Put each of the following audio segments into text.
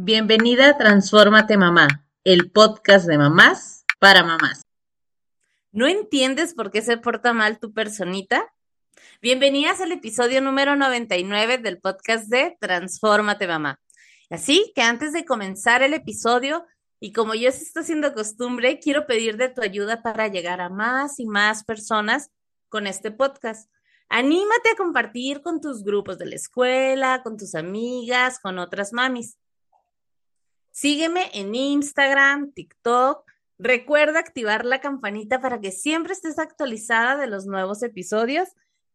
Bienvenida a Transfórmate Mamá, el podcast de mamás para mamás. ¿No entiendes por qué se porta mal tu personita? Bienvenidas al episodio número 99 del podcast de Transfórmate Mamá. Así que antes de comenzar el episodio, y como yo se está haciendo costumbre, quiero pedir de tu ayuda para llegar a más y más personas con este podcast. Anímate a compartir con tus grupos de la escuela, con tus amigas, con otras mamis. Sígueme en Instagram, TikTok. Recuerda activar la campanita para que siempre estés actualizada de los nuevos episodios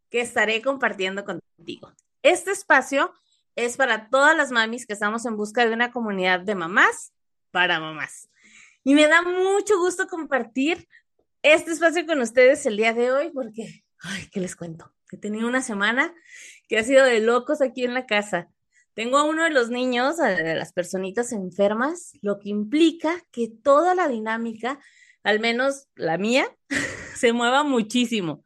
que estaré compartiendo contigo. Este espacio es para todas las mamis que estamos en busca de una comunidad de mamás para mamás. Y me da mucho gusto compartir este espacio con ustedes el día de hoy porque, ay, ¿qué les cuento? He tenido una semana que ha sido de locos aquí en la casa. Tengo a uno de los niños, a las personitas enfermas, lo que implica que toda la dinámica, al menos la mía, se mueva muchísimo.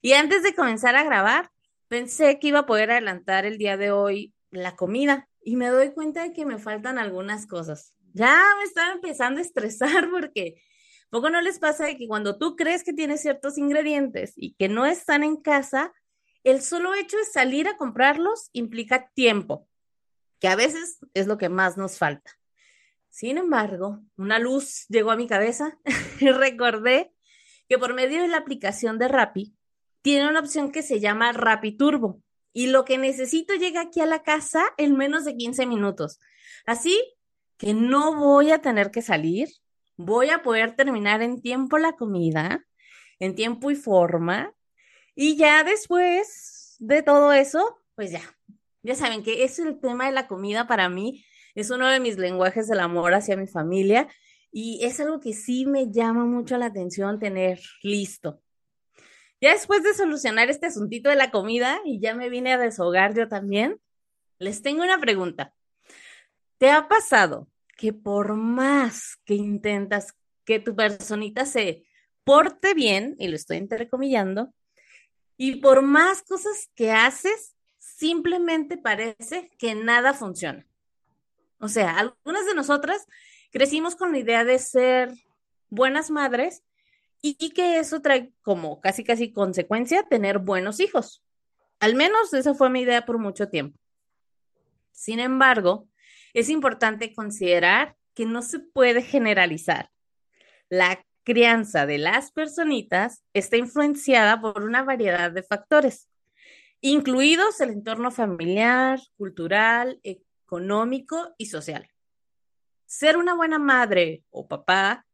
Y antes de comenzar a grabar, pensé que iba a poder adelantar el día de hoy la comida y me doy cuenta de que me faltan algunas cosas. Ya me estaba empezando a estresar porque poco no les pasa de que cuando tú crees que tienes ciertos ingredientes y que no están en casa, el solo hecho de salir a comprarlos implica tiempo que a veces es lo que más nos falta. Sin embargo, una luz llegó a mi cabeza y recordé que por medio de la aplicación de Rappi tiene una opción que se llama Rappi Turbo y lo que necesito llega aquí a la casa en menos de 15 minutos. Así que no voy a tener que salir, voy a poder terminar en tiempo la comida, en tiempo y forma, y ya después de todo eso, pues ya, ya saben que es el tema de la comida para mí, es uno de mis lenguajes del amor hacia mi familia y es algo que sí me llama mucho la atención tener listo. Ya después de solucionar este asuntito de la comida y ya me vine a deshogar yo también, les tengo una pregunta. ¿Te ha pasado que por más que intentas que tu personita se porte bien, y lo estoy entrecomillando, y por más cosas que haces, simplemente parece que nada funciona. O sea, algunas de nosotras crecimos con la idea de ser buenas madres y, que eso trae como casi casi consecuencia tener buenos hijos. Al menos esa fue mi idea por mucho tiempo. Sin embargo, es importante considerar que no se puede generalizar. La crianza de las personitas está influenciada por una variedad de factores incluidos el entorno familiar, cultural, económico y social. Ser una buena madre o papá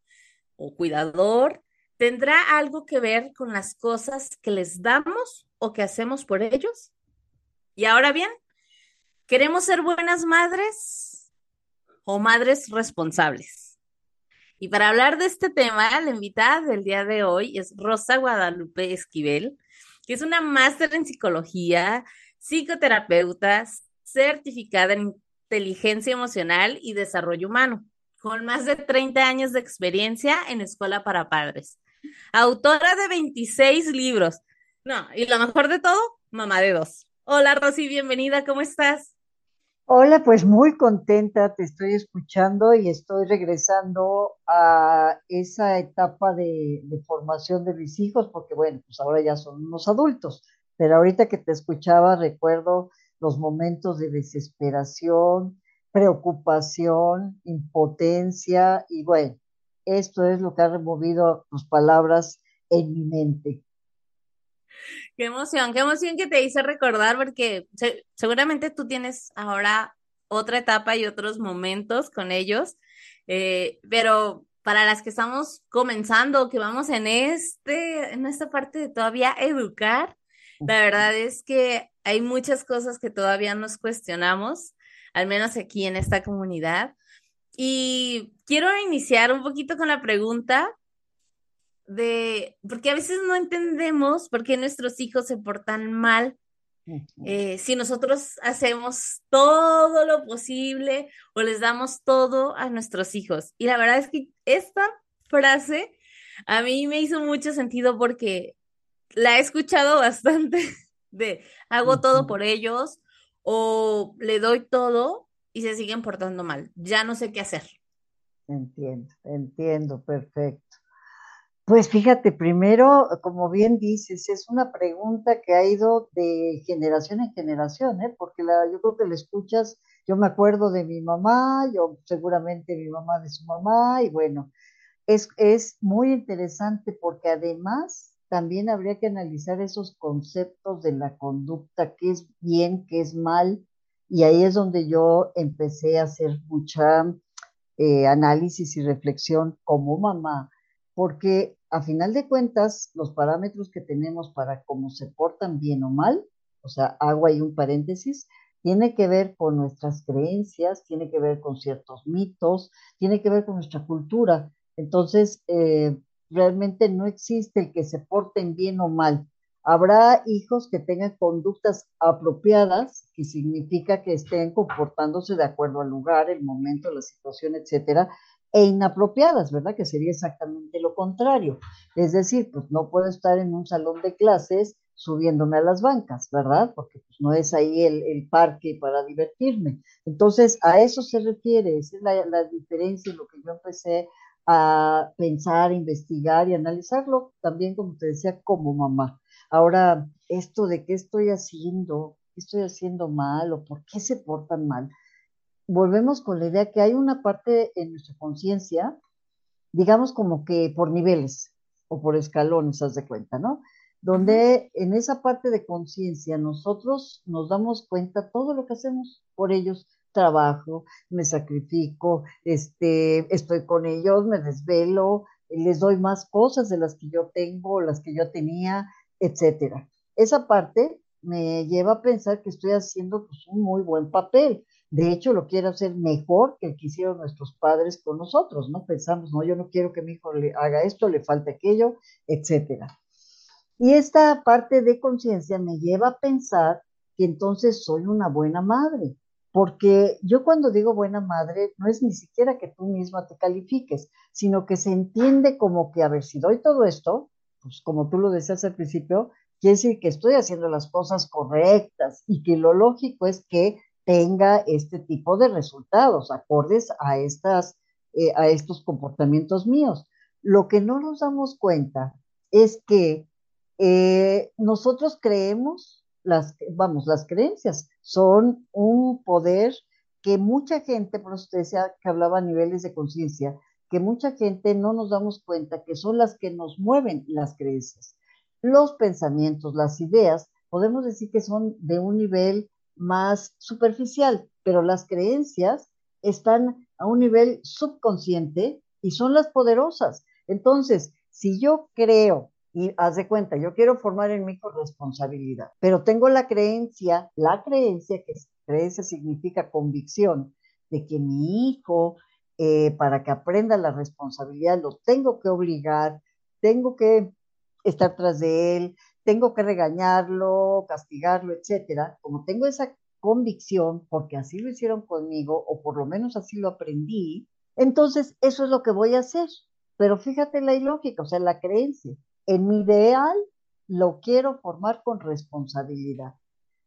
o cuidador tendrá algo que ver con las cosas que les damos o que hacemos por ellos. Y ahora bien, ¿queremos ser buenas madres o madres responsables? Y para hablar de este tema, la invitada del día de hoy es Rosa Guadalupe Esquivel que es una máster en psicología, psicoterapeuta, certificada en inteligencia emocional y desarrollo humano, con más de 30 años de experiencia en escuela para padres. Autora de 26 libros. No, y lo mejor de todo, mamá de dos. Hola Rosy, bienvenida, ¿cómo estás? Hola, pues muy contenta, te estoy escuchando y estoy regresando a esa etapa de, formación de mis hijos, porque bueno, pues ahora ya son unos adultos, pero ahorita que te escuchaba recuerdo los momentos de desesperación, preocupación, impotencia y bueno, esto es lo que ha removido tus palabras en mi mente. Qué emoción, qué emoción que te hice recordar, porque seguramente tú tienes ahora otra etapa y otros momentos con ellos, eh, pero para las que estamos comenzando, que vamos en este, en esta parte de todavía educar, la verdad es que hay muchas cosas que todavía nos cuestionamos, al menos aquí en esta comunidad. Y quiero iniciar un poquito con la pregunta de, porque a veces no entendemos por qué nuestros hijos se portan mal. Eh, si nosotros hacemos todo lo posible o les damos todo a nuestros hijos. Y la verdad es que esta frase a mí me hizo mucho sentido porque la he escuchado bastante de hago todo por ellos o le doy todo y se siguen portando mal. Ya no sé qué hacer. Entiendo, entiendo, perfecto. Pues fíjate, primero, como bien dices, es una pregunta que ha ido de generación en generación, ¿eh? porque la, yo creo que la escuchas, yo me acuerdo de mi mamá, yo seguramente mi mamá de su mamá, y bueno, es, es muy interesante porque además también habría que analizar esos conceptos de la conducta, qué es bien, qué es mal, y ahí es donde yo empecé a hacer mucha eh, análisis y reflexión como mamá, porque a final de cuentas, los parámetros que tenemos para cómo se portan bien o mal, o sea, hago ahí un paréntesis, tiene que ver con nuestras creencias, tiene que ver con ciertos mitos, tiene que ver con nuestra cultura. Entonces, eh, realmente no existe el que se porten bien o mal. Habrá hijos que tengan conductas apropiadas, que significa que estén comportándose de acuerdo al lugar, el momento, la situación, etcétera, e inapropiadas, ¿verdad? Que sería exactamente lo contrario. Es decir, pues no puedo estar en un salón de clases subiéndome a las bancas, ¿verdad? Porque pues, no es ahí el, parque para divertirme. Entonces, a eso se refiere, esa es la, la diferencia en lo que yo empecé a pensar, investigar y analizarlo también, como te decía, como mamá. Ahora, esto de qué estoy haciendo, qué estoy haciendo mal o por qué se portan mal, volvemos con la idea que hay una parte en nuestra conciencia, digamos como que por niveles o por escalones, haz de cuenta, ¿no? Donde en esa parte de conciencia nosotros nos damos cuenta todo lo que hacemos por ellos, trabajo, me sacrifico, este, estoy con ellos, me desvelo, les doy más cosas de las que yo tengo, las que yo tenía, etcétera. Esa parte me lleva a pensar que estoy haciendo pues, un muy buen papel. De hecho, lo quiero hacer mejor que el que hicieron nuestros padres con nosotros, ¿no? Pensamos, no, yo no quiero que mi hijo le haga esto, le falte aquello, etcétera. Y esta parte de conciencia me lleva a pensar que entonces soy una buena madre, porque yo cuando digo buena madre, no es ni siquiera que tú misma te califiques, sino que se entiende como que, a ver, si doy todo esto, pues como tú lo decías al principio, quiere decir que estoy haciendo las cosas correctas y que lo lógico es que tenga este tipo de resultados acordes a, estas, eh, a estos comportamientos míos. Lo que no nos damos cuenta es que eh, nosotros creemos, las, vamos, las creencias son un poder que mucha gente, por eso decía que hablaba a niveles de conciencia, que mucha gente no nos damos cuenta que son las que nos mueven las creencias. Los pensamientos, las ideas, podemos decir que son de un nivel más superficial, pero las creencias están a un nivel subconsciente y son las poderosas. Entonces, si yo creo, y haz de cuenta, yo quiero formar en mí responsabilidad, pero tengo la creencia, la creencia, que creencia significa convicción, de que mi hijo, eh, para que aprenda la responsabilidad, lo tengo que obligar, tengo que estar tras de él, tengo que regañarlo, castigarlo, etcétera, como tengo esa convicción, porque así lo hicieron conmigo, o por lo menos así lo aprendí, entonces eso es lo que voy a hacer. Pero fíjate la ilógica, o sea, la creencia. En mi ideal lo quiero formar con responsabilidad,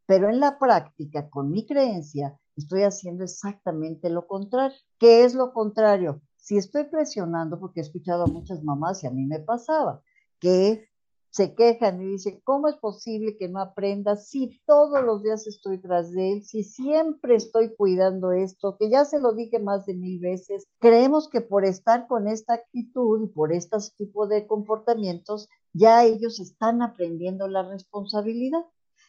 pero en la práctica, con mi creencia, estoy haciendo exactamente lo contrario. ¿Qué es lo contrario? Si estoy presionando, porque he escuchado a muchas mamás y a mí me pasaba, que se quejan y dicen, ¿cómo es posible que no aprenda si todos los días estoy tras de él, si siempre estoy cuidando esto, que ya se lo dije más de mil veces? Creemos que por estar con esta actitud y por este tipo de comportamientos, ya ellos están aprendiendo la responsabilidad.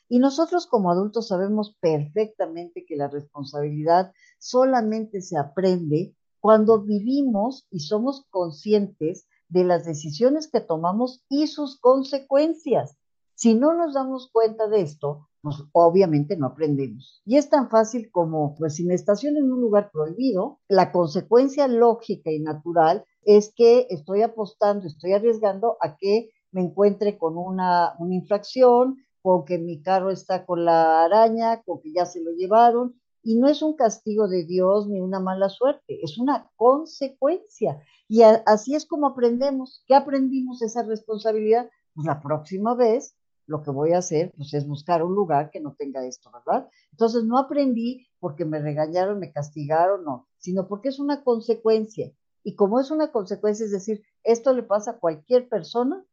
Y nosotros como adultos sabemos perfectamente que la responsabilidad solamente se aprende cuando vivimos y somos conscientes de las decisiones que tomamos y sus consecuencias. Si no nos damos cuenta de esto, pues obviamente no aprendemos. Y es tan fácil como, pues si me estaciono en un lugar prohibido, la consecuencia lógica y natural es que estoy apostando, estoy arriesgando a que me encuentre con una, una infracción, con que mi carro está con la araña, con que ya se lo llevaron, y no es un castigo de Dios ni una mala suerte, es una consecuencia. Y así es como aprendemos. ¿Qué aprendimos esa responsabilidad? Pues la próxima vez lo que voy a hacer pues es buscar un lugar que no tenga esto, ¿verdad? Entonces no aprendí porque me regañaron, me castigaron, no, sino porque es una consecuencia. Y como es una consecuencia, es decir, esto le pasa a cualquier persona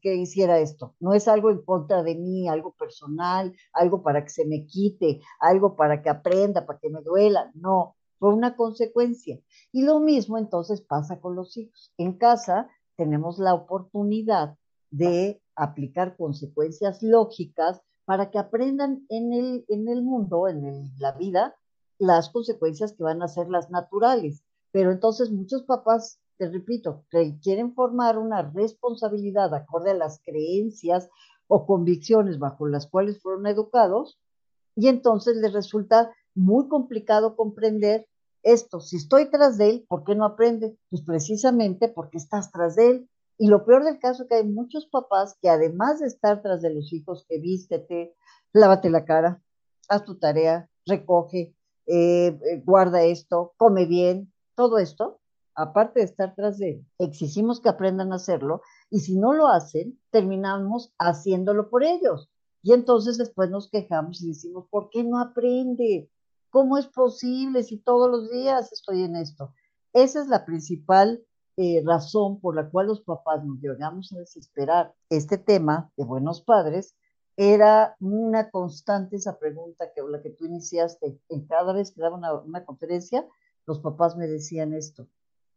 que, hiciera esto. No es algo en contra de mí, algo personal, algo para que se me quite, algo para que aprenda, para que me duela. No, fue una consecuencia. Y lo mismo entonces pasa con los hijos. En casa tenemos la oportunidad de aplicar consecuencias lógicas para que aprendan en el, en el mundo, en la vida, las consecuencias que van a ser las naturales. Pero entonces muchos papás, te repito, quieren formar una responsabilidad acorde a las creencias o convicciones bajo las cuales fueron educados, y entonces les resulta muy complicado comprender esto. Si estoy tras de él, ¿por qué no aprende? Pues precisamente porque estás tras de él. Y lo peor del caso es que hay muchos papás que además de estar tras de los hijos, que vístete, lávate la cara, haz tu tarea, recoge, eh, eh, guarda esto, come bien, todo esto, aparte de estar tras de él, exigimos que aprendan a hacerlo y si no lo hacen, terminamos haciéndolo por ellos. Y entonces después nos quejamos y decimos, ¿por qué no aprende? ¿Cómo es posible si todos los días estoy en esto? Esa es la principal eh, razón por la cual los papás nos llegamos a desesperar. Este tema de buenos padres era una constante esa pregunta que la que tú iniciaste. En cada vez que daba una, una conferencia, los papás me decían esto.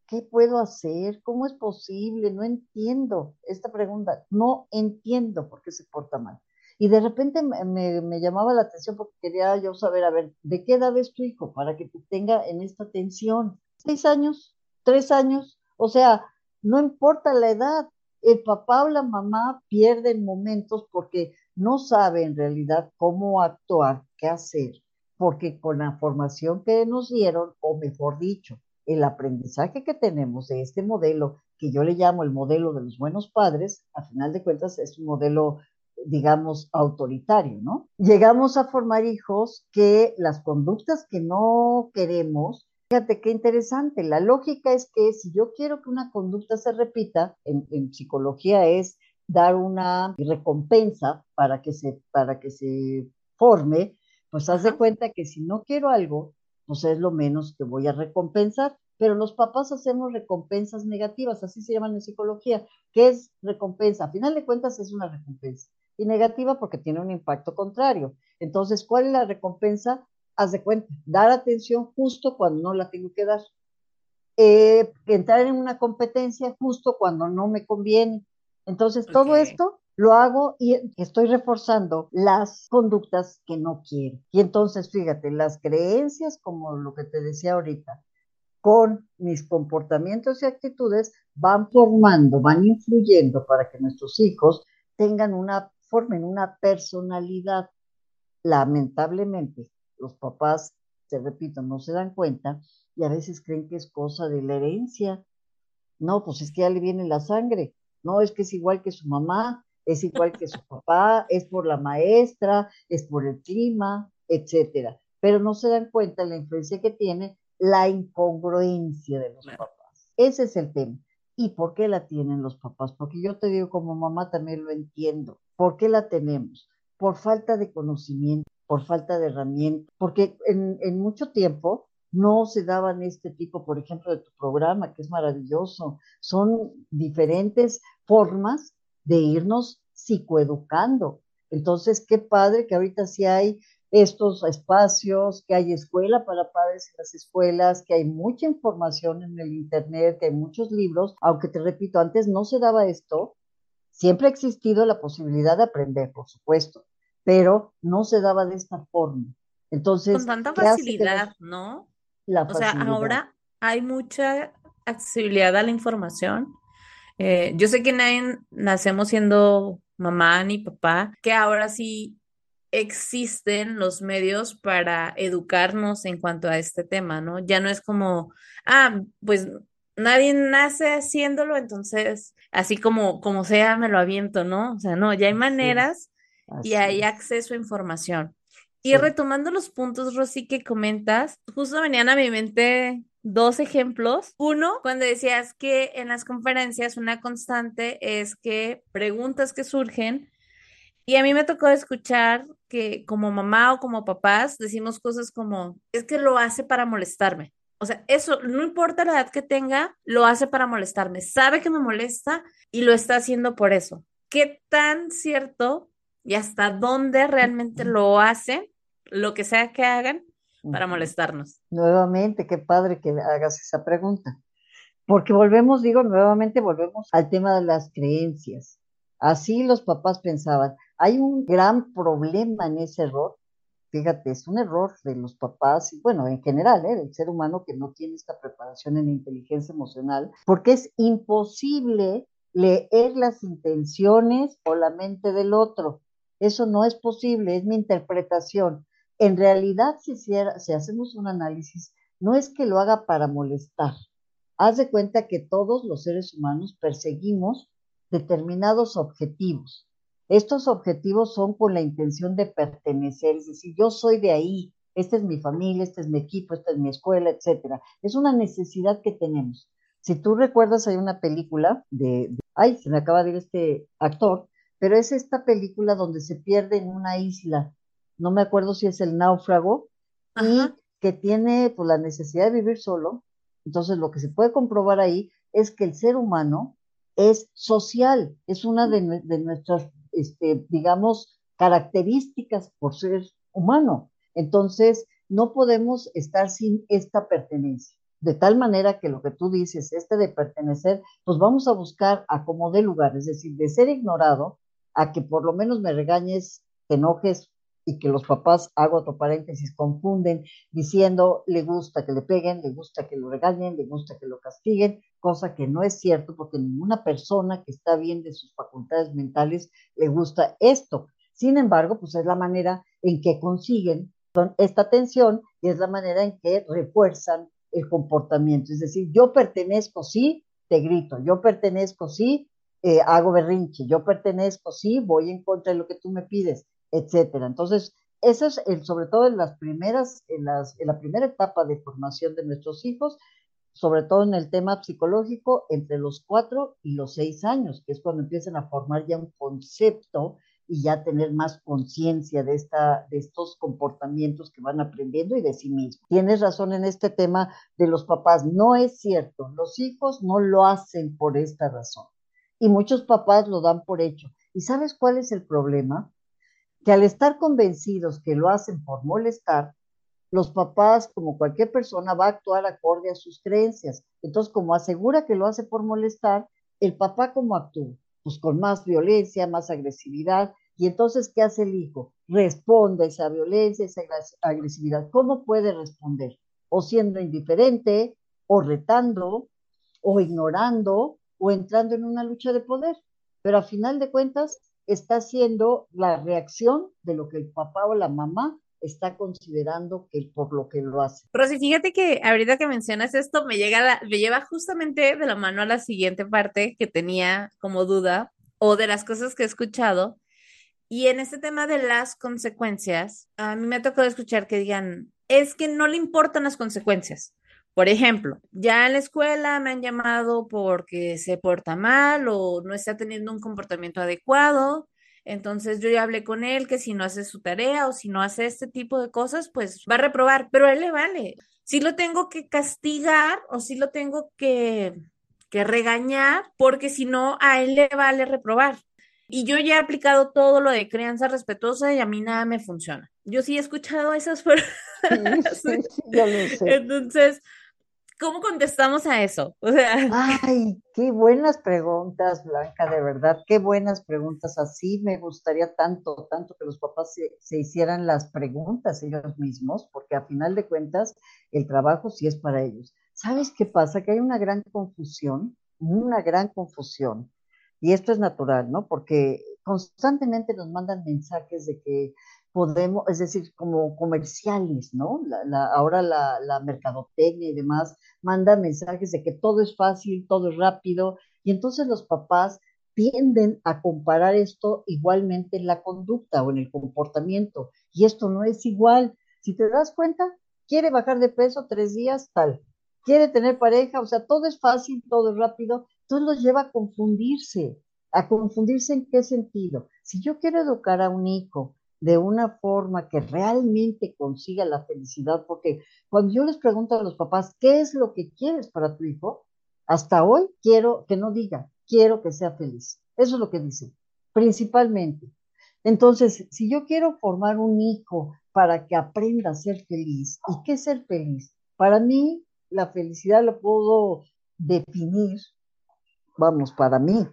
¿Qué puedo hacer? ¿Cómo es posible? No entiendo esta pregunta. No entiendo por qué se porta mal. Y de repente me, llamaba la atención porque quería yo saber, a ver, ¿de qué edad es tu hijo para que te tenga en esta tensión? ¿Seis años? ¿Tres años? O sea, no importa la edad, el papá o la mamá pierden momentos porque no sabe en realidad cómo actuar, qué hacer, porque con la formación que nos dieron, o mejor dicho, el aprendizaje que tenemos de este modelo, que yo le llamo el modelo de los buenos padres, a final de cuentas es un modelo, digamos, autoritario, ¿no? Llegamos a formar hijos que las conductas que no queremos, Fíjate qué interesante. La lógica es que si yo quiero que una conducta se repita, en, psicología es dar una recompensa para que se, para que se forme, pues haz de cuenta que si no quiero algo, pues es lo menos que voy a recompensar. Pero los papás hacemos recompensas negativas, así se llaman en psicología. ¿Qué es recompensa? A final de cuentas es una recompensa. Y negativa porque tiene un impacto contrario. Entonces, ¿cuál es la recompensa? haz de cuenta, dar atención justo cuando no la tengo que dar. Eh, entrar en una competencia justo cuando no me conviene. Entonces, todo esto lo hago y estoy reforzando las conductas que no quiero. Y entonces, fíjate, las creencias, como lo que te decía ahorita, con mis comportamientos y actitudes, van formando, van influyendo para que nuestros hijos tengan una, formen una personalidad. Lamentablemente, los papás, te repito, no se dan cuenta y a veces creen que es cosa de la herencia. No, pues es que ya le viene la sangre. No, es que es igual que su mamá, es igual que su papá, es por la maestra, es por el clima, etcétera. Pero no se dan cuenta de la influencia que tiene la incongruencia de los papás. Ese es el tema. ¿Y por qué la tienen los papás? Porque yo te digo, como mamá también lo entiendo. ¿Por qué la tenemos? Por falta de conocimiento por falta de herramientas, porque en, en mucho tiempo no se daban este tipo, por ejemplo, de tu programa, que es maravilloso. Son diferentes formas de irnos psicoeducando. Entonces, qué padre que ahorita sí hay estos espacios, que hay escuela para padres en las escuelas, que hay mucha información en el Internet, que hay muchos libros, aunque te repito, antes no se daba esto, siempre ha existido la posibilidad de aprender, por supuesto, pero no se daba de esta forma. Entonces, con tanta facilidad, ¿no? o sea, ahora hay mucha accesibilidad a la información. Eh, yo sé que nadie nacemos siendo mamá ni papá, que ahora sí existen los medios para educarnos en cuanto a este tema, ¿no? Ya no es como, ah, pues nadie nace haciéndolo, entonces así como, como sea, me lo aviento, ¿no? O sea, no, ya hay maneras y hay acceso a información. Y retomando los puntos, Rosy, que comentas, justo venían a mi mente dos ejemplos. Uno, cuando decías que en las conferencias una constante es que preguntas que surgen Y a mí me tocó escuchar que como mamá o como papás decimos cosas como, es que lo hace para molestarme. O sea, eso, no importa la edad que tenga, lo hace para molestarme. Sabe que me molesta y lo está haciendo por eso. ¿Qué tan cierto y hasta dónde realmente lo hace, lo que sea que hagan, para molestarnos? Nuevamente, qué padre que hagas esa pregunta. Porque volvemos, digo, nuevamente volvemos al tema de las creencias. Así los papás pensaban. Hay un gran problema en ese error fíjate, es un error de los papás, y bueno, en general, ¿eh? del ser humano que no tiene esta preparación en inteligencia emocional, porque es imposible leer las intenciones o la mente del otro. Eso no es posible, es mi interpretación. En realidad, si, si hacemos un análisis, no es que lo haga para molestar. Haz de cuenta que todos los seres humanos perseguimos determinados objetivos estos objetivos son con la intención de pertenecer, es decir, yo soy de ahí, esta es mi familia, este es mi equipo, esta es mi escuela, etcétera. Es una necesidad que tenemos. Si tú recuerdas, hay una película de, ay, se me acaba de ir este actor, pero es esta película donde se pierde en una isla, no me acuerdo si es el náufrago, y que tiene pues, la necesidad de vivir solo. Entonces, lo que se puede comprobar ahí es que el ser humano es social, es una de, de nuestras este, digamos, características por ser humano. Entonces, no podemos estar sin esta pertenencia. De tal manera que lo que tú dices, este de pertenecer, pues vamos a buscar a como de lugar, es decir, de ser ignorado a que por lo menos me regañes, te enojes, y que los papás, hago otro paréntesis, confunden diciendo le gusta que le peguen, le gusta que lo regañen, le gusta que lo castiguen, cosa que no es cierto porque ninguna persona que está bien de sus facultades mentales le gusta esto. Sin embargo, pues es la manera en que consiguen esta atención y es la manera en que refuerzan el comportamiento. Es decir, yo pertenezco, sí, te grito, yo pertenezco, sí, eh, hago berrinche, yo pertenezco, sí, voy en contra de lo que tú me pides etcétera. Entonces, eso es el, sobre todo en las primeras, en, las, en la primera etapa de formación de nuestros hijos, sobre todo en el tema psicológico, entre los cuatro y los seis años, que es cuando empiezan a formar ya un concepto y ya tener más conciencia de, de estos comportamientos que van aprendiendo y de sí mismos. Tienes razón en este tema de los papás, no es cierto, los hijos no lo hacen por esta razón y muchos papás lo dan por hecho. ¿Y sabes cuál es el problema? Que al estar convencidos que lo hacen por molestar, los papás, como cualquier persona, va a actuar acorde a sus creencias. Entonces, como asegura que lo hace por molestar, el papá cómo actúa? Pues con más violencia, más agresividad. Y entonces, ¿qué hace el hijo? Responde a esa violencia, esa agresividad. ¿Cómo puede responder? O siendo indiferente, o retando, o ignorando, o entrando en una lucha de poder. Pero a final de cuentas, está siendo la reacción de lo que el papá o la mamá está considerando que por lo que lo hace. Rosy, fíjate que ahorita que mencionas esto me llega me lleva justamente de la mano a la siguiente parte que tenía como duda o de las cosas que he escuchado. Y en este tema de las consecuencias, a mí me ha tocado escuchar que digan, es que no le importan las consecuencias. Por ejemplo, ya en la escuela me han llamado porque se porta mal o no está teniendo un comportamiento adecuado. Entonces yo ya hablé con él que si no hace su tarea o si no hace este tipo de cosas, pues va a reprobar, pero a él le vale. Si lo tengo que castigar o si lo tengo que, que regañar, porque si no, a él le vale reprobar. Y yo ya he aplicado todo lo de crianza respetuosa y a mí nada me funciona. Yo sí he escuchado esas Sí, Entonces, ¿cómo contestamos a eso? O sea. Ay, qué buenas preguntas, Blanca, de verdad, qué buenas preguntas. Así me gustaría tanto, tanto que los papás se, hicieran las preguntas ellos mismos, porque a final de cuentas el trabajo sí es para ellos. ¿Sabes qué pasa? Que hay una gran confusión, una gran confusión. Y esto es natural, ¿no? Porque constantemente nos mandan mensajes de que podemos, es decir, como comerciales, ¿no? ahora la, la, mercadotecnia y demás manda mensajes de que todo es fácil, todo es rápido, y entonces los papás tienden a comparar esto igualmente en la conducta o en el comportamiento, y esto no es igual. Si te das cuenta, quiere bajar de peso tres días, tal, quiere tener pareja, o sea, todo es fácil, todo es rápido, entonces los lleva a confundirse. a confundirse en qué sentido. Si yo quiero educar a un hijo de una forma que realmente consiga la felicidad, porque cuando yo les pregunto a los papás, ¿qué es lo que quieres para tu hijo? Hasta hoy quiero que no diga, quiero que sea feliz. Eso es lo que dicen, principalmente. Entonces, si yo quiero formar un hijo para que aprenda a ser feliz, ¿y qué es ser feliz? Para mí, la felicidad la puedo definir, vamos, para mí,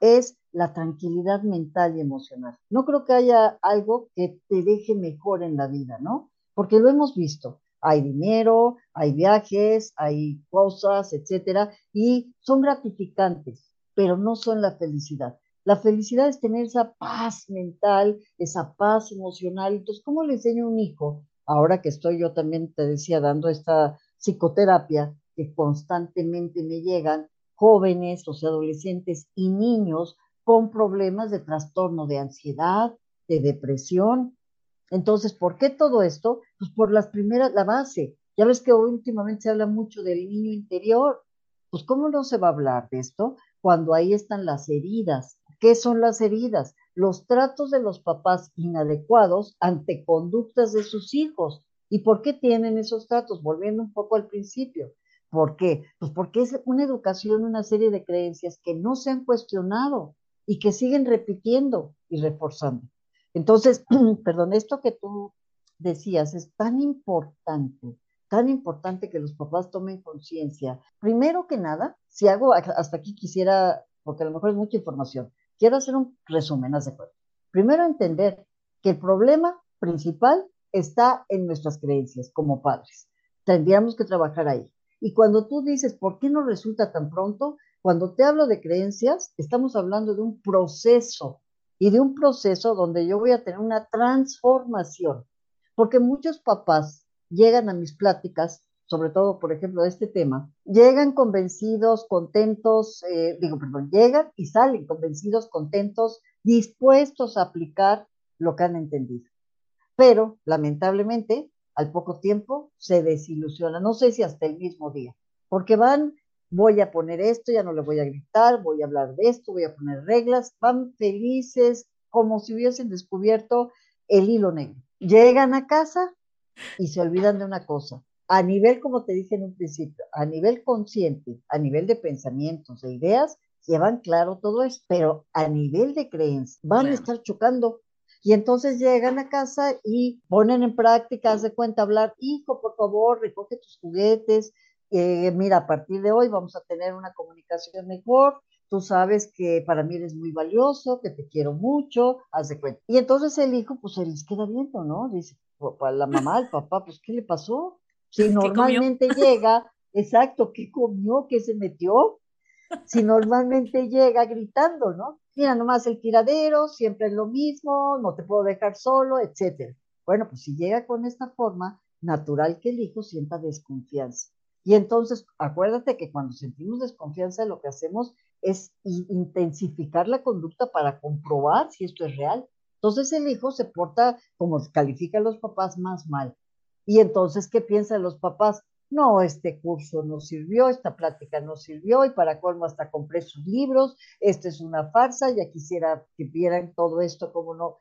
es la tranquilidad mental y emocional. No creo que haya algo que te deje mejor en la vida, ¿no? Porque lo hemos visto. Hay dinero, hay viajes, hay cosas, etcétera, y son gratificantes, pero no son la felicidad. La felicidad es tener esa paz mental, esa paz emocional. Entonces, ¿cómo le enseño a un hijo? Ahora que estoy yo también, te decía, dando esta psicoterapia que constantemente me llegan, jóvenes, o sea, adolescentes y niños con problemas de trastorno de ansiedad, de depresión. Entonces, ¿por qué todo esto? Pues por las primeras, la base. Ya ves que últimamente se habla mucho del niño interior. Pues, ¿cómo no se va a hablar de esto cuando ahí están las heridas? ¿Qué son las heridas? Los tratos de los papás inadecuados ante conductas de sus hijos. ¿Y por qué tienen esos tratos? Volviendo un poco al principio. ¿Por qué? Pues porque es una educación, una serie de creencias que no se han cuestionado y que siguen repitiendo y reforzando. Entonces, perdón, esto que tú decías es tan importante, tan importante que los papás tomen conciencia. Primero que nada, si hago, hasta aquí quisiera, porque a lo mejor es mucha información, quiero hacer un resumen, de acuerdo. Primero entender que el problema principal está en nuestras creencias como padres. Tendríamos que trabajar ahí. Y cuando tú dices, ¿por qué no resulta tan pronto? Cuando te hablo de creencias, estamos hablando de un proceso y de un proceso donde yo voy a tener una transformación. Porque muchos papás llegan a mis pláticas, sobre todo, por ejemplo, de este tema, llegan convencidos, contentos, eh, digo, perdón, llegan y salen convencidos, contentos, dispuestos a aplicar lo que han entendido. Pero, lamentablemente, al poco tiempo se desilusiona, no sé si hasta el mismo día, porque van, voy a poner esto, ya no le voy a gritar, voy a hablar de esto, voy a poner reglas, van felices como si hubiesen descubierto el hilo negro. Llegan a casa y se olvidan de una cosa. A nivel, como te dije en un principio, a nivel consciente, a nivel de pensamientos, e ideas, llevan claro todo esto, pero a nivel de creencia van a estar chocando y entonces llegan a casa y ponen en práctica, haz de cuenta hablar, hijo, por favor, recoge tus juguetes, eh, mira, a partir de hoy vamos a tener una comunicación mejor, tú sabes que para mí eres muy valioso, que te quiero mucho, haz de cuenta. Y entonces el hijo, pues se les queda viendo, ¿no? Dice, para la mamá, el papá, pues, ¿qué le pasó? Si normalmente llega, exacto, ¿qué comió? ¿Qué se metió? Si normalmente llega gritando, ¿no? mira nomás el tiradero, siempre es lo mismo, no te puedo dejar solo, etcétera. Bueno, pues si llega con esta forma, natural que el hijo sienta desconfianza. Y entonces, acuérdate que cuando sentimos desconfianza, lo que hacemos es intensificar la conducta para comprobar si esto es real. Entonces el hijo se porta como califica a los papás más mal. Y entonces, ¿qué piensan los papás? no, este curso no sirvió, esta plática no sirvió y para colmo hasta compré sus libros, esto es una farsa, ya quisiera que vieran todo esto como no.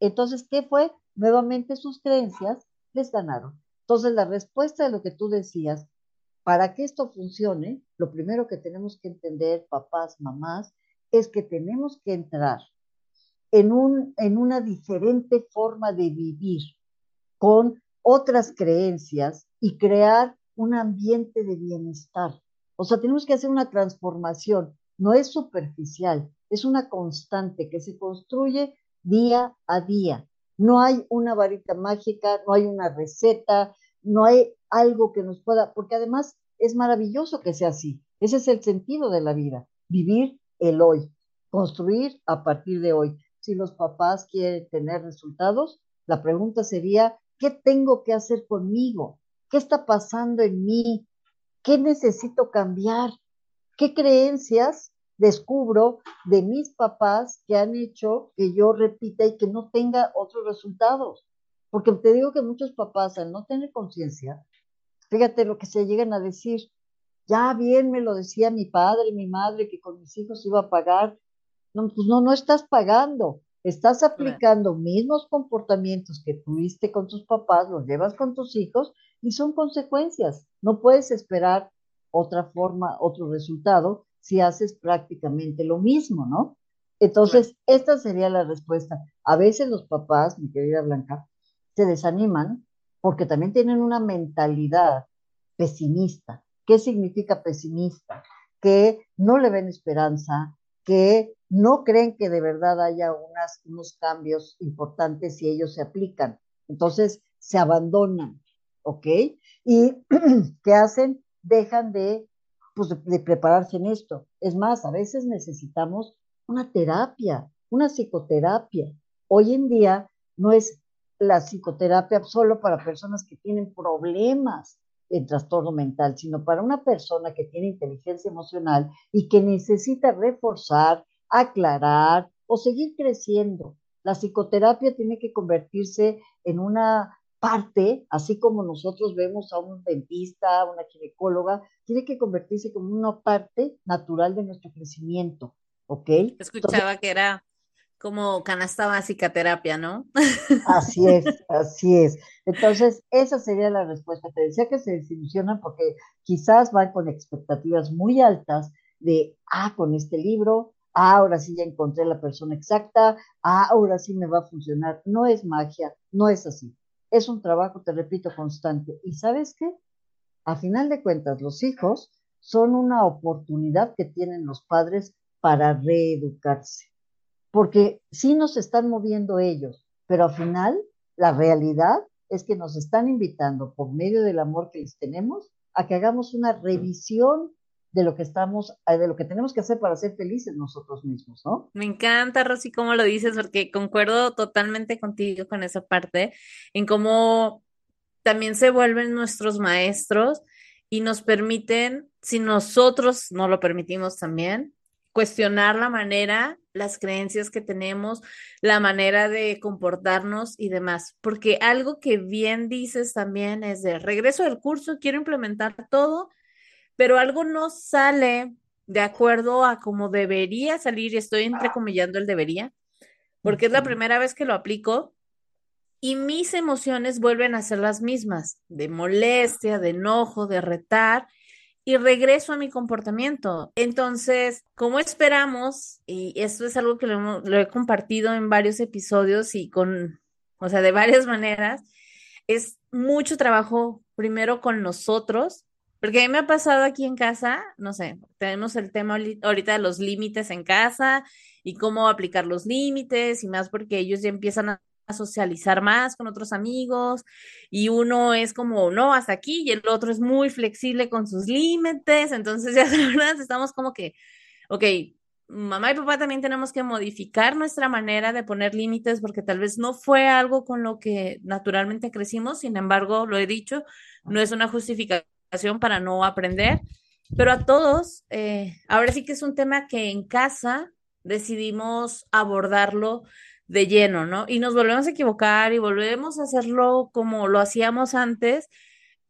Entonces, ¿qué fue? Nuevamente sus creencias les ganaron. Entonces, la respuesta de lo que tú decías, para que esto funcione, lo primero que tenemos que entender, papás, mamás, es que tenemos que entrar en, un, en una diferente forma de vivir con otras creencias y crear un ambiente de bienestar. O sea, tenemos que hacer una transformación. No es superficial, es una constante que se construye día a día. No hay una varita mágica, no hay una receta, no hay algo que nos pueda, porque además es maravilloso que sea así. Ese es el sentido de la vida, vivir el hoy, construir a partir de hoy. Si los papás quieren tener resultados, la pregunta sería, ¿qué tengo que hacer conmigo? ¿Qué está pasando en mí? ¿Qué necesito cambiar? ¿Qué creencias descubro de mis papás que han hecho que yo repita y que no tenga otros resultados? Porque te digo que muchos papás, al no tener conciencia, fíjate lo que se llegan a decir, ya bien me lo decía mi padre, mi madre, que con mis hijos iba a pagar, No, pues no, no estás pagando. Estás aplicando mismos comportamientos que tuviste con tus papás, los llevas con tus hijos y son consecuencias. No puedes esperar otra forma, otro resultado si haces prácticamente lo mismo, ¿no? Entonces, esta sería la respuesta. A veces los papás, mi querida Blanca, se desaniman porque también tienen una mentalidad pesimista. ¿Qué significa pesimista? Que no le ven esperanza, que no creen que de verdad haya unos cambios importantes si ellos se aplican. Entonces, se abandonan, ¿ok? ¿Y qué hacen? Dejan de, pues, de prepararse en esto. Es más, a veces necesitamos una terapia, una psicoterapia. Hoy en día no es la psicoterapia solo para personas que tienen problemas en trastorno mental, sino para una persona que tiene inteligencia emocional y que necesita reforzar, aclarar o seguir creciendo. La psicoterapia tiene que convertirse en una parte, así como nosotros vemos a un dentista, a una ginecóloga, tiene que convertirse como una parte natural de nuestro crecimiento. ¿ok? Escuchaba que era como canasta básica terapia, ¿no? Así es, así es. Entonces, esa sería la respuesta. Te decía que se desilusionan porque quizás van con expectativas muy altas de, ah, con este libro, ah, ahora sí ya encontré la persona exacta, ah, ahora sí me va a funcionar. No es magia, no es así. Es un trabajo, te repito, constante. ¿Y sabes qué? A final de cuentas, los hijos son una oportunidad que tienen los padres para reeducarse. Porque sí nos están moviendo ellos, pero al final la realidad es que nos están invitando por medio del amor que les tenemos a que hagamos una revisión de lo que estamos, eh, de lo que tenemos que hacer para ser felices nosotros mismos, ¿no? Me encanta, Rosy, cómo lo dices, porque concuerdo totalmente contigo con esa parte, en cómo también se vuelven nuestros maestros y nos permiten, si nosotros no lo permitimos también, cuestionar la manera, las creencias que tenemos, la manera de comportarnos y demás. Porque algo que bien dices también es de regreso del curso, quiero implementar todo, pero algo no sale de acuerdo a cómo debería salir, y estoy entrecomillando el debería, porque es la primera vez que lo aplico y mis emociones vuelven a ser las mismas, de molestia, de enojo, de retar, y regreso a mi comportamiento. Entonces, como esperamos, y esto es algo que lo, he compartido en varios episodios y con, o sea, de varias maneras, es mucho trabajo primero con nosotros, porque a mí me ha pasado aquí en casa, no sé, tenemos el tema ahorita de los límites en casa y cómo aplicar los límites y más porque ellos ya empiezan a a socializar más con otros amigos y uno es como, no, hasta aquí y el otro es muy flexible con sus límites, entonces ya verdad estamos como que, ok, mamá y papá también tenemos que modificar nuestra manera de poner límites porque tal vez no fue algo con lo que naturalmente crecimos, sin embargo, lo he dicho, no es una justificación para no aprender, pero a todos, eh, ahora sí que es un tema que en casa decidimos abordarlo de lleno, ¿no? Y nos volvemos a equivocar y volvemos a hacerlo como lo hacíamos antes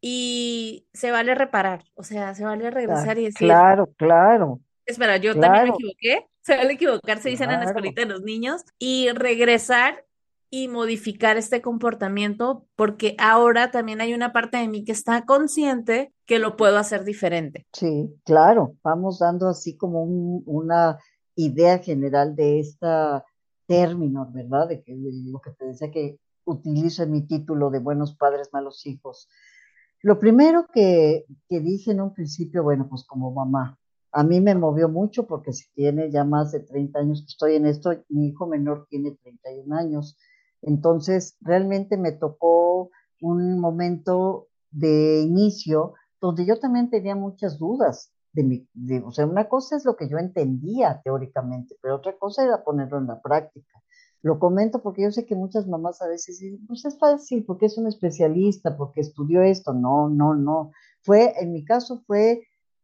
y se vale reparar, o sea, se vale regresar y decir, claro, claro. Espera, yo también me equivoqué, se vale equivocarse, dicen en la escuelita de los niños, y regresar y modificar este comportamiento porque ahora también hay una parte de mí que está consciente que lo puedo hacer diferente. Sí, claro, vamos dando así como una idea general de esta términos, ¿verdad? De, lo que te decía que utilizo en mi título de Buenos Padres, Malos Hijos. Lo primero que, que dije en un principio, bueno, pues como mamá, a mí me movió mucho porque si tiene ya más de 30 años que estoy en esto, mi hijo menor tiene 31 años. Entonces, realmente me tocó un momento de inicio donde yo también tenía muchas dudas de o sea, una cosa es lo que yo entendía teóricamente, pero otra cosa era ponerlo en la práctica. Lo comento porque yo sé que muchas mamás a veces dicen, pues es fácil, porque es un especialista, porque estudió esto. No, no, no. Fue, en mi caso fue,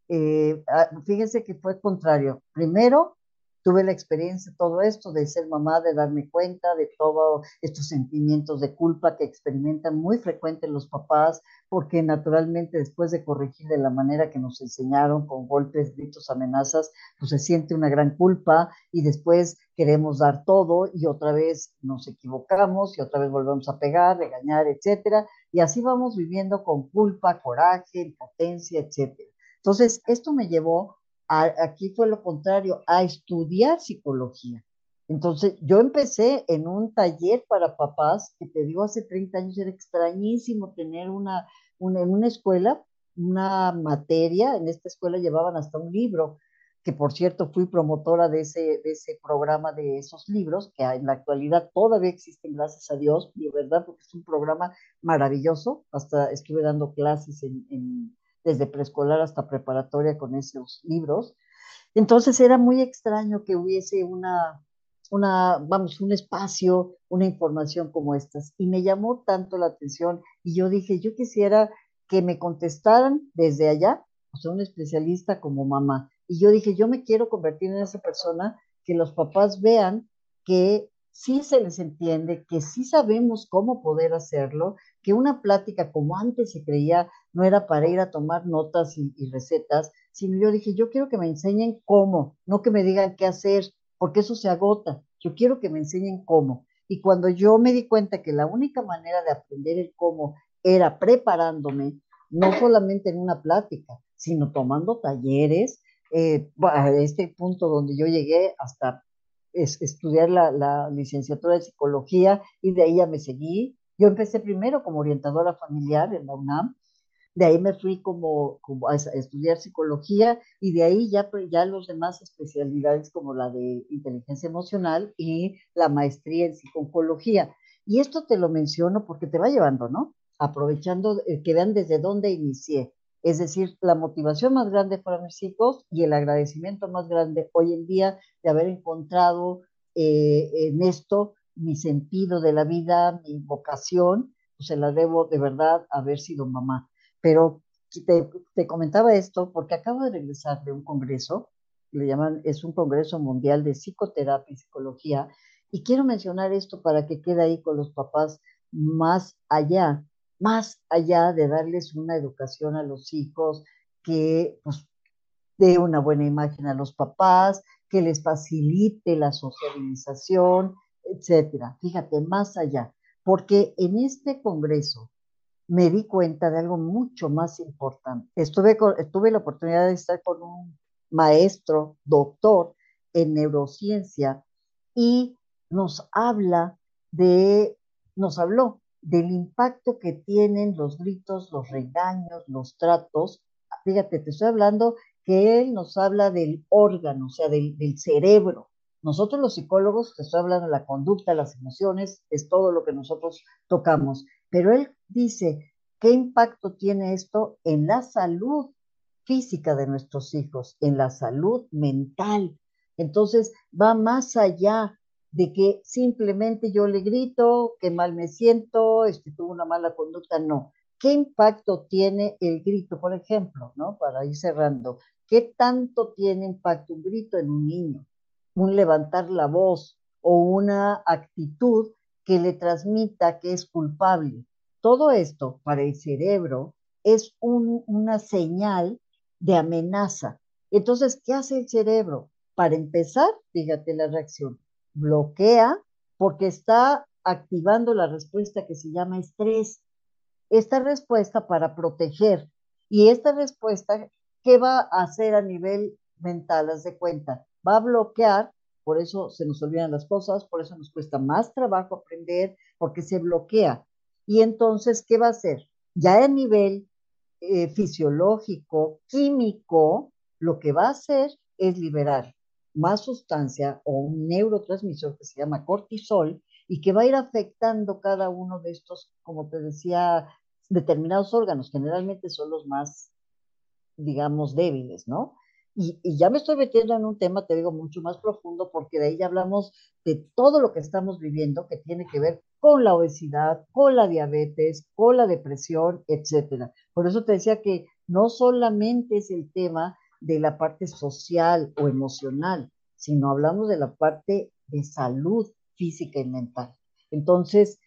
eh, ah, fíjense que fue contrario. Primero, tuve la experiencia todo esto, de ser mamá, de darme cuenta de todos estos sentimientos de culpa que experimentan muy frecuente los papás, porque naturalmente después de corregir de la manera que nos enseñaron, con golpes, gritos, amenazas, pues se siente una gran culpa y después queremos dar todo y otra vez nos equivocamos y otra vez volvemos a pegar, regañar, etcétera, y así vamos viviendo con culpa, coraje, impotencia, etcétera. Entonces, esto me llevó aquí fue lo contrario, a estudiar psicología. Entonces, yo empecé en un taller para papás, que te digo, hace 30 años era extrañísimo tener una, una, en una escuela, una materia, en esta escuela llevaban hasta un libro, que por cierto fui promotora de ese, de ese programa de esos libros, que en la actualidad todavía existen, gracias a Dios, y verdad, porque es un programa maravilloso, hasta estuve dando clases en, en desde preescolar hasta preparatoria con esos libros. Entonces era muy extraño que hubiese una, una, vamos, un espacio, una información como estas. Y me llamó tanto la atención y yo dije, yo quisiera que me contestaran desde allá, o sea, un especialista como mamá. Y yo dije, yo me quiero convertir en esa persona que los papás vean que sí se les entiende, que sí sabemos cómo poder hacerlo, que una plática como antes se creía no era para ir a tomar notas y, recetas, sino yo dije, yo quiero que me enseñen cómo, no que me digan qué hacer, porque eso se agota, yo quiero que me enseñen cómo. Y cuando yo me di cuenta que la única manera de aprender el cómo era preparándome, no solamente en una plática, sino tomando talleres, eh, a este punto donde yo llegué hasta estudiar la, la, licenciatura de psicología y de ahí ya me seguí. Yo empecé primero como orientadora familiar en la UNAM, de ahí me fui como, como a, estudiar psicología y de ahí ya, pues, ya los demás especialidades como la de inteligencia emocional y la maestría en psicología. Y esto te lo menciono porque te va llevando, ¿no? Aprovechando eh, que vean desde dónde inicié. Es decir, la motivación más grande para mis hijos y el agradecimiento más grande hoy en día de haber encontrado eh, en esto mi sentido de la vida, mi vocación, pues se la debo de verdad haber sido mamá. Pero te, te comentaba esto porque acabo de regresar de un congreso, le llaman, es un congreso mundial de psicoterapia y psicología, y quiero mencionar esto para que quede ahí con los papás más allá más allá de darles una educación a los hijos que pues, dé una buena imagen a los papás, que les facilite la socialización, etcétera. Fíjate, más allá, porque en este congreso me di cuenta de algo mucho más importante. Estuve, tuve la oportunidad de estar con un maestro, doctor en neurociencia, y nos habla de, nos habló del impacto que tienen los gritos, los regaños, los tratos. Fíjate, te estoy hablando que él nos habla del órgano, o sea, del, cerebro. Nosotros los psicólogos, te estoy hablando de la conducta, las emociones, es todo lo que nosotros tocamos. Pero él dice, ¿qué impacto tiene esto en la salud física de nuestros hijos, en la salud mental? Entonces, va más allá de que simplemente yo le grito, que mal me siento, este, tuvo una mala conducta, no. ¿Qué impacto tiene el grito, por ejemplo, ¿no? Para ir cerrando, ¿qué tanto tiene impacto un grito en un niño? Un levantar la voz o una actitud que le transmita que es culpable. Todo esto para el cerebro es una señal de amenaza. Entonces, ¿qué hace el cerebro? Para empezar, fíjate la reacción, bloquea porque está activando la respuesta que se llama estrés. Esta respuesta para proteger. Y esta respuesta, ¿qué va a hacer a nivel mental? Haz de cuenta. Va a bloquear, por eso se nos olvidan las cosas, por eso nos cuesta más trabajo aprender, porque se bloquea. Y entonces, ¿qué va a hacer? Ya a nivel eh, fisiológico, químico, lo que va a hacer es liberar más sustancia o un neurotransmisor que se llama cortisol y que va a ir afectando cada uno de estos, como te decía, determinados órganos, generalmente son los más, digamos, débiles, ¿no? Y, ya me estoy metiendo en un tema, te digo, mucho más profundo, porque de ahí ya hablamos de todo lo que estamos viviendo que tiene que ver con la obesidad, con la diabetes, con la depresión, etcétera. Por eso te decía que no solamente es el tema de la parte social o emocional, sino hablamos de la parte de salud física y mental. Entonces,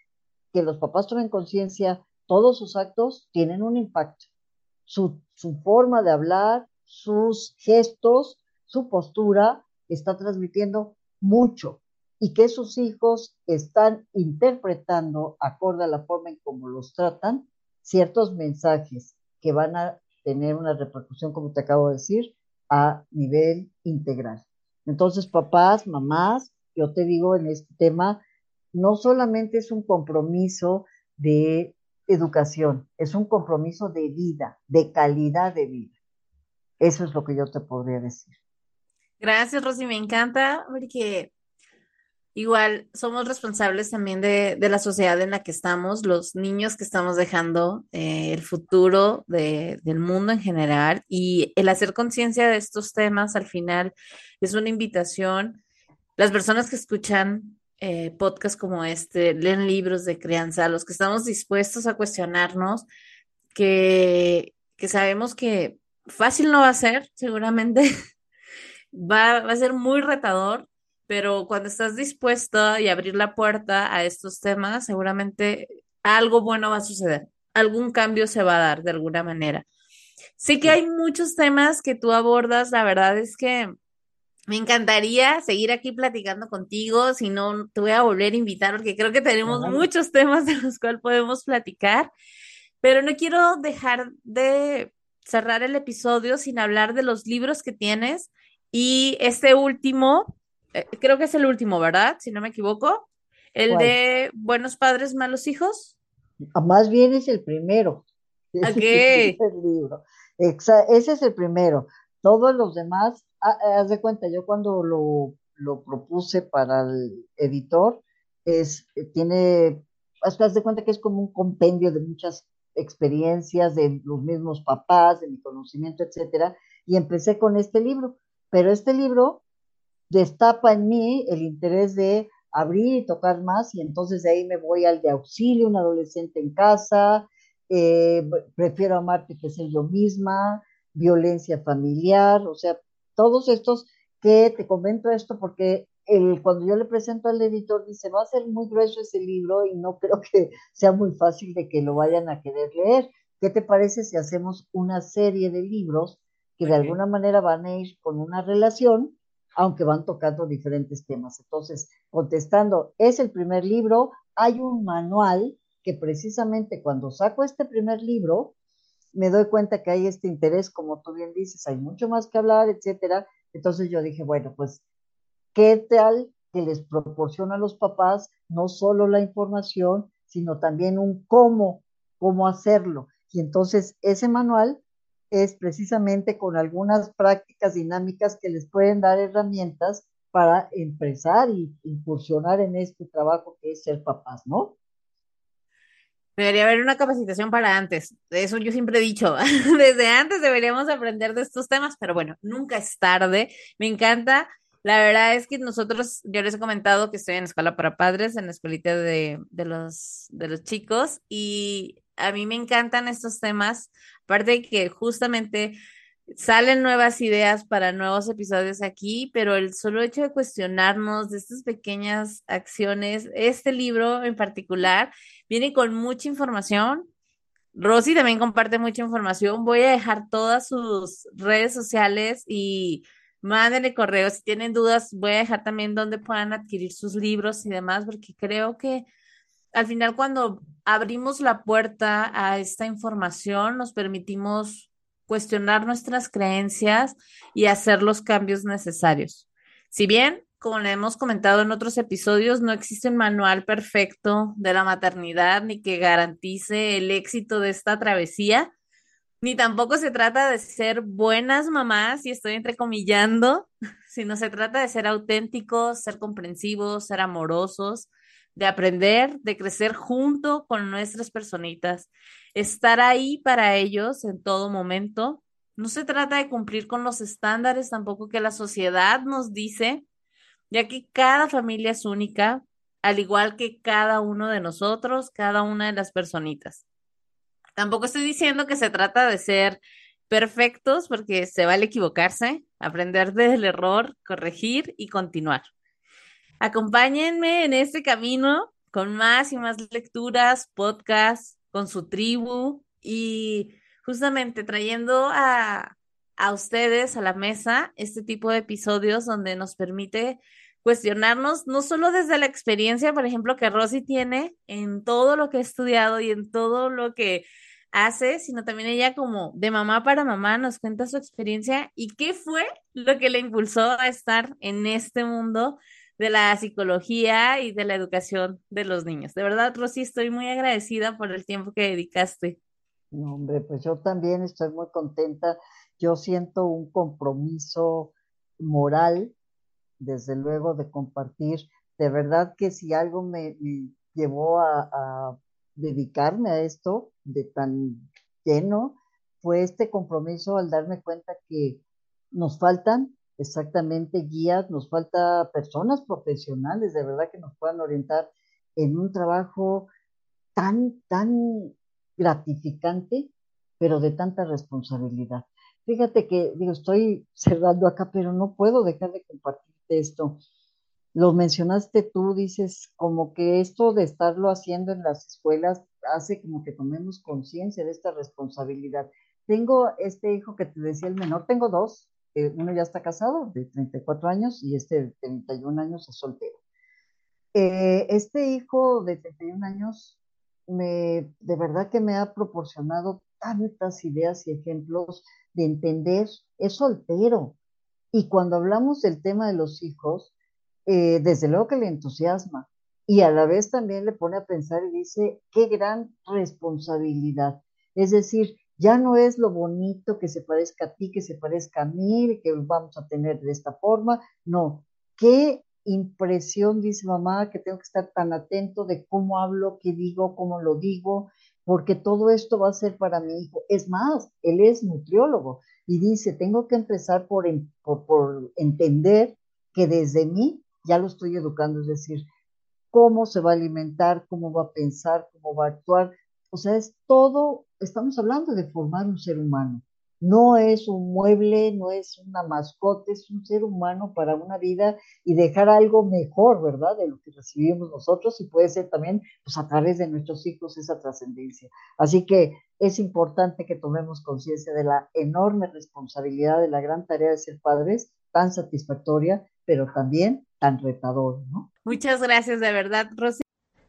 que los papás tomen conciencia, todos sus actos tienen un impacto. Su, forma de hablar, sus gestos, su postura está transmitiendo mucho y que sus hijos están interpretando, acorde a la forma en cómo los tratan, ciertos mensajes que van a tener una repercusión, como te acabo de decir, a nivel integral. Entonces, papás, mamás, yo te digo en este tema, no solamente es un compromiso de educación, es un compromiso de vida, de calidad de vida. Eso es lo que yo te podría decir. Gracias, Rosy. Me encanta porque igual somos responsables también de, la sociedad en la que estamos, los niños que estamos dejando, eh, el futuro del mundo en general y el hacer conciencia de estos temas al final es una invitación. Las personas que escuchan eh, podcasts como este, leen libros de crianza, los que estamos dispuestos a cuestionarnos, que, que sabemos que fácil no va a ser, seguramente. Va, a ser muy retador, pero cuando estás dispuesta y abrir la puerta a estos temas, seguramente algo bueno va a suceder, algún cambio se va a dar de alguna manera. Sé que hay muchos temas que tú abordas, la verdad es que me encantaría seguir aquí platicando contigo, si no, te voy a volver a invitar porque creo que tenemos muchos temas de los cuales podemos platicar, pero no quiero dejar de cerrar el episodio sin hablar de los libros que tienes y este último, eh, creo que es el último, ¿verdad? Si no me equivoco, el de Buenos Padres, Malos Hijos. Ah, más bien es el primero. Okay. ese es el primero. Todos los demás, haz de cuenta, yo cuando lo, lo propuse para el editor, es, tiene, haz de cuenta que es como un compendio de muchas experiencias de los mismos papás, de mi conocimiento, etcétera, y empecé con este libro. Pero este libro destapa en mí el interés de abrir y tocar más y entonces de ahí me voy al de auxilio, un adolescente en casa, eh, prefiero amarte que ser yo misma, violencia familiar, o sea, todos estos que te comento esto porque el, cuando yo le presento al editor dice, va a ser muy grueso ese libro y no creo que sea muy fácil de que lo vayan a querer leer. ¿Qué te parece si hacemos una serie de libros que de alguna manera van a ir con una relación, aunque van tocando diferentes temas. Entonces, contestando, es el primer libro, hay un manual que precisamente cuando saco este primer libro, me doy cuenta que hay este interés, como tú bien dices, hay mucho más que hablar, etcétera. Entonces yo dije, bueno, pues, ¿qué tal que les proporciona a los papás no solo la información, sino también un cómo, cómo hacerlo? Y entonces ese manual es precisamente con algunas prácticas dinámicas que les pueden dar herramientas para empezar y incursionar en este trabajo que es ser papás, ¿no? Debería haber una capacitación para antes. Eso yo siempre he dicho. Desde antes deberíamos aprender de estos temas, pero bueno, nunca es tarde. Me encanta. La verdad es que nosotros, yo les he comentado que estoy en escuela para padres, en la escuelita de, de, los, de los chicos, y a mí me encantan estos temas, aparte de que justamente salen nuevas ideas para nuevos episodios aquí, pero el solo hecho de cuestionarnos de estas pequeñas acciones, este libro en particular viene con mucha información. Rosy también comparte mucha información. Voy a dejar todas sus redes sociales y mándenle correos. Si tienen dudas, voy a dejar también donde puedan adquirir sus libros y demás, porque creo que al final cuando abrimos la puerta a esta información, nos permitimos cuestionar nuestras creencias y hacer los cambios necesarios. Si bien, como le hemos comentado en otros episodios, no existe un manual perfecto de la maternidad ni que garantice el éxito de esta travesía, ni tampoco se trata de ser buenas mamás, y estoy entrecomillando, sino se trata de ser auténticos, ser comprensivos, ser amorosos, de aprender, de crecer junto con nuestras personitas, estar ahí para ellos en todo momento. No se trata de cumplir con los estándares tampoco que la sociedad nos dice, ya que cada familia es única, al igual que cada uno de nosotros, cada una de las personitas. Tampoco estoy diciendo que se trata de ser perfectos, porque se vale equivocarse, aprender del error, corregir y continuar. Acompáñenme en este camino con más y más lecturas, podcasts, con su tribu y justamente trayendo a, a ustedes a la mesa este tipo de episodios donde nos permite cuestionarnos no solo desde la experiencia, por ejemplo, que Rosy tiene en todo lo que ha estudiado y en todo lo que hace, sino también ella como de mamá para mamá nos cuenta su experiencia y qué fue lo que le impulsó a estar en este mundo de la psicología y de la educación de los niños. De verdad, Rosy, estoy muy agradecida por el tiempo que dedicaste. No, hombre, pues yo también estoy muy contenta. Yo siento un compromiso moral, desde luego, de compartir. De verdad que si algo me, llevó a dedicarme a esto de tan lleno fue este compromiso al darme cuenta que nos faltan exactamente guías, nos falta personas profesionales de verdad que nos puedan orientar en un trabajo tan, tan gratificante, pero de tanta responsabilidad. Fíjate que, digo, estoy cerrando acá, pero no puedo dejar de compartirte esto lo mencionaste tú, dices como que esto de estarlo haciendo en las escuelas hace como que tomemos conciencia de esta responsabilidad. Tengo este hijo que te decía el menor, tengo dos, eh, uno ya está casado de 34 años y este de 31 años es soltero. Eh, este hijo de 31 años me, de verdad que me ha proporcionado tantas ideas y ejemplos de entender, es soltero. Y cuando hablamos del tema de los hijos, eh, desde luego que le entusiasma y a la vez también le pone a pensar y dice, qué gran responsabilidad. Es decir, ya no es lo bonito que se parezca a ti, que se parezca a mí, que vamos a tener de esta forma, no, qué impresión, dice mamá, que tengo que estar tan atento de cómo hablo, qué digo, cómo lo digo, porque todo esto va a ser para mi hijo. Es más, él es nutriólogo y dice, tengo que empezar por, por, entender que desde mí ya lo estoy educando, es decir, cómo se va a alimentar, cómo va a pensar, cómo va a actuar. O sea, es todo, estamos hablando de formar un ser humano. No es un mueble, no es una mascota, es un ser humano para una vida y dejar algo mejor, ¿verdad? De lo que recibimos nosotros y puede ser también pues, a través de nuestros hijos esa trascendencia. Así que es importante que tomemos conciencia de la enorme responsabilidad de la gran tarea de ser padres, tan satisfactoria, pero también tan retador, ¿no? Muchas gracias, de verdad, Rosy.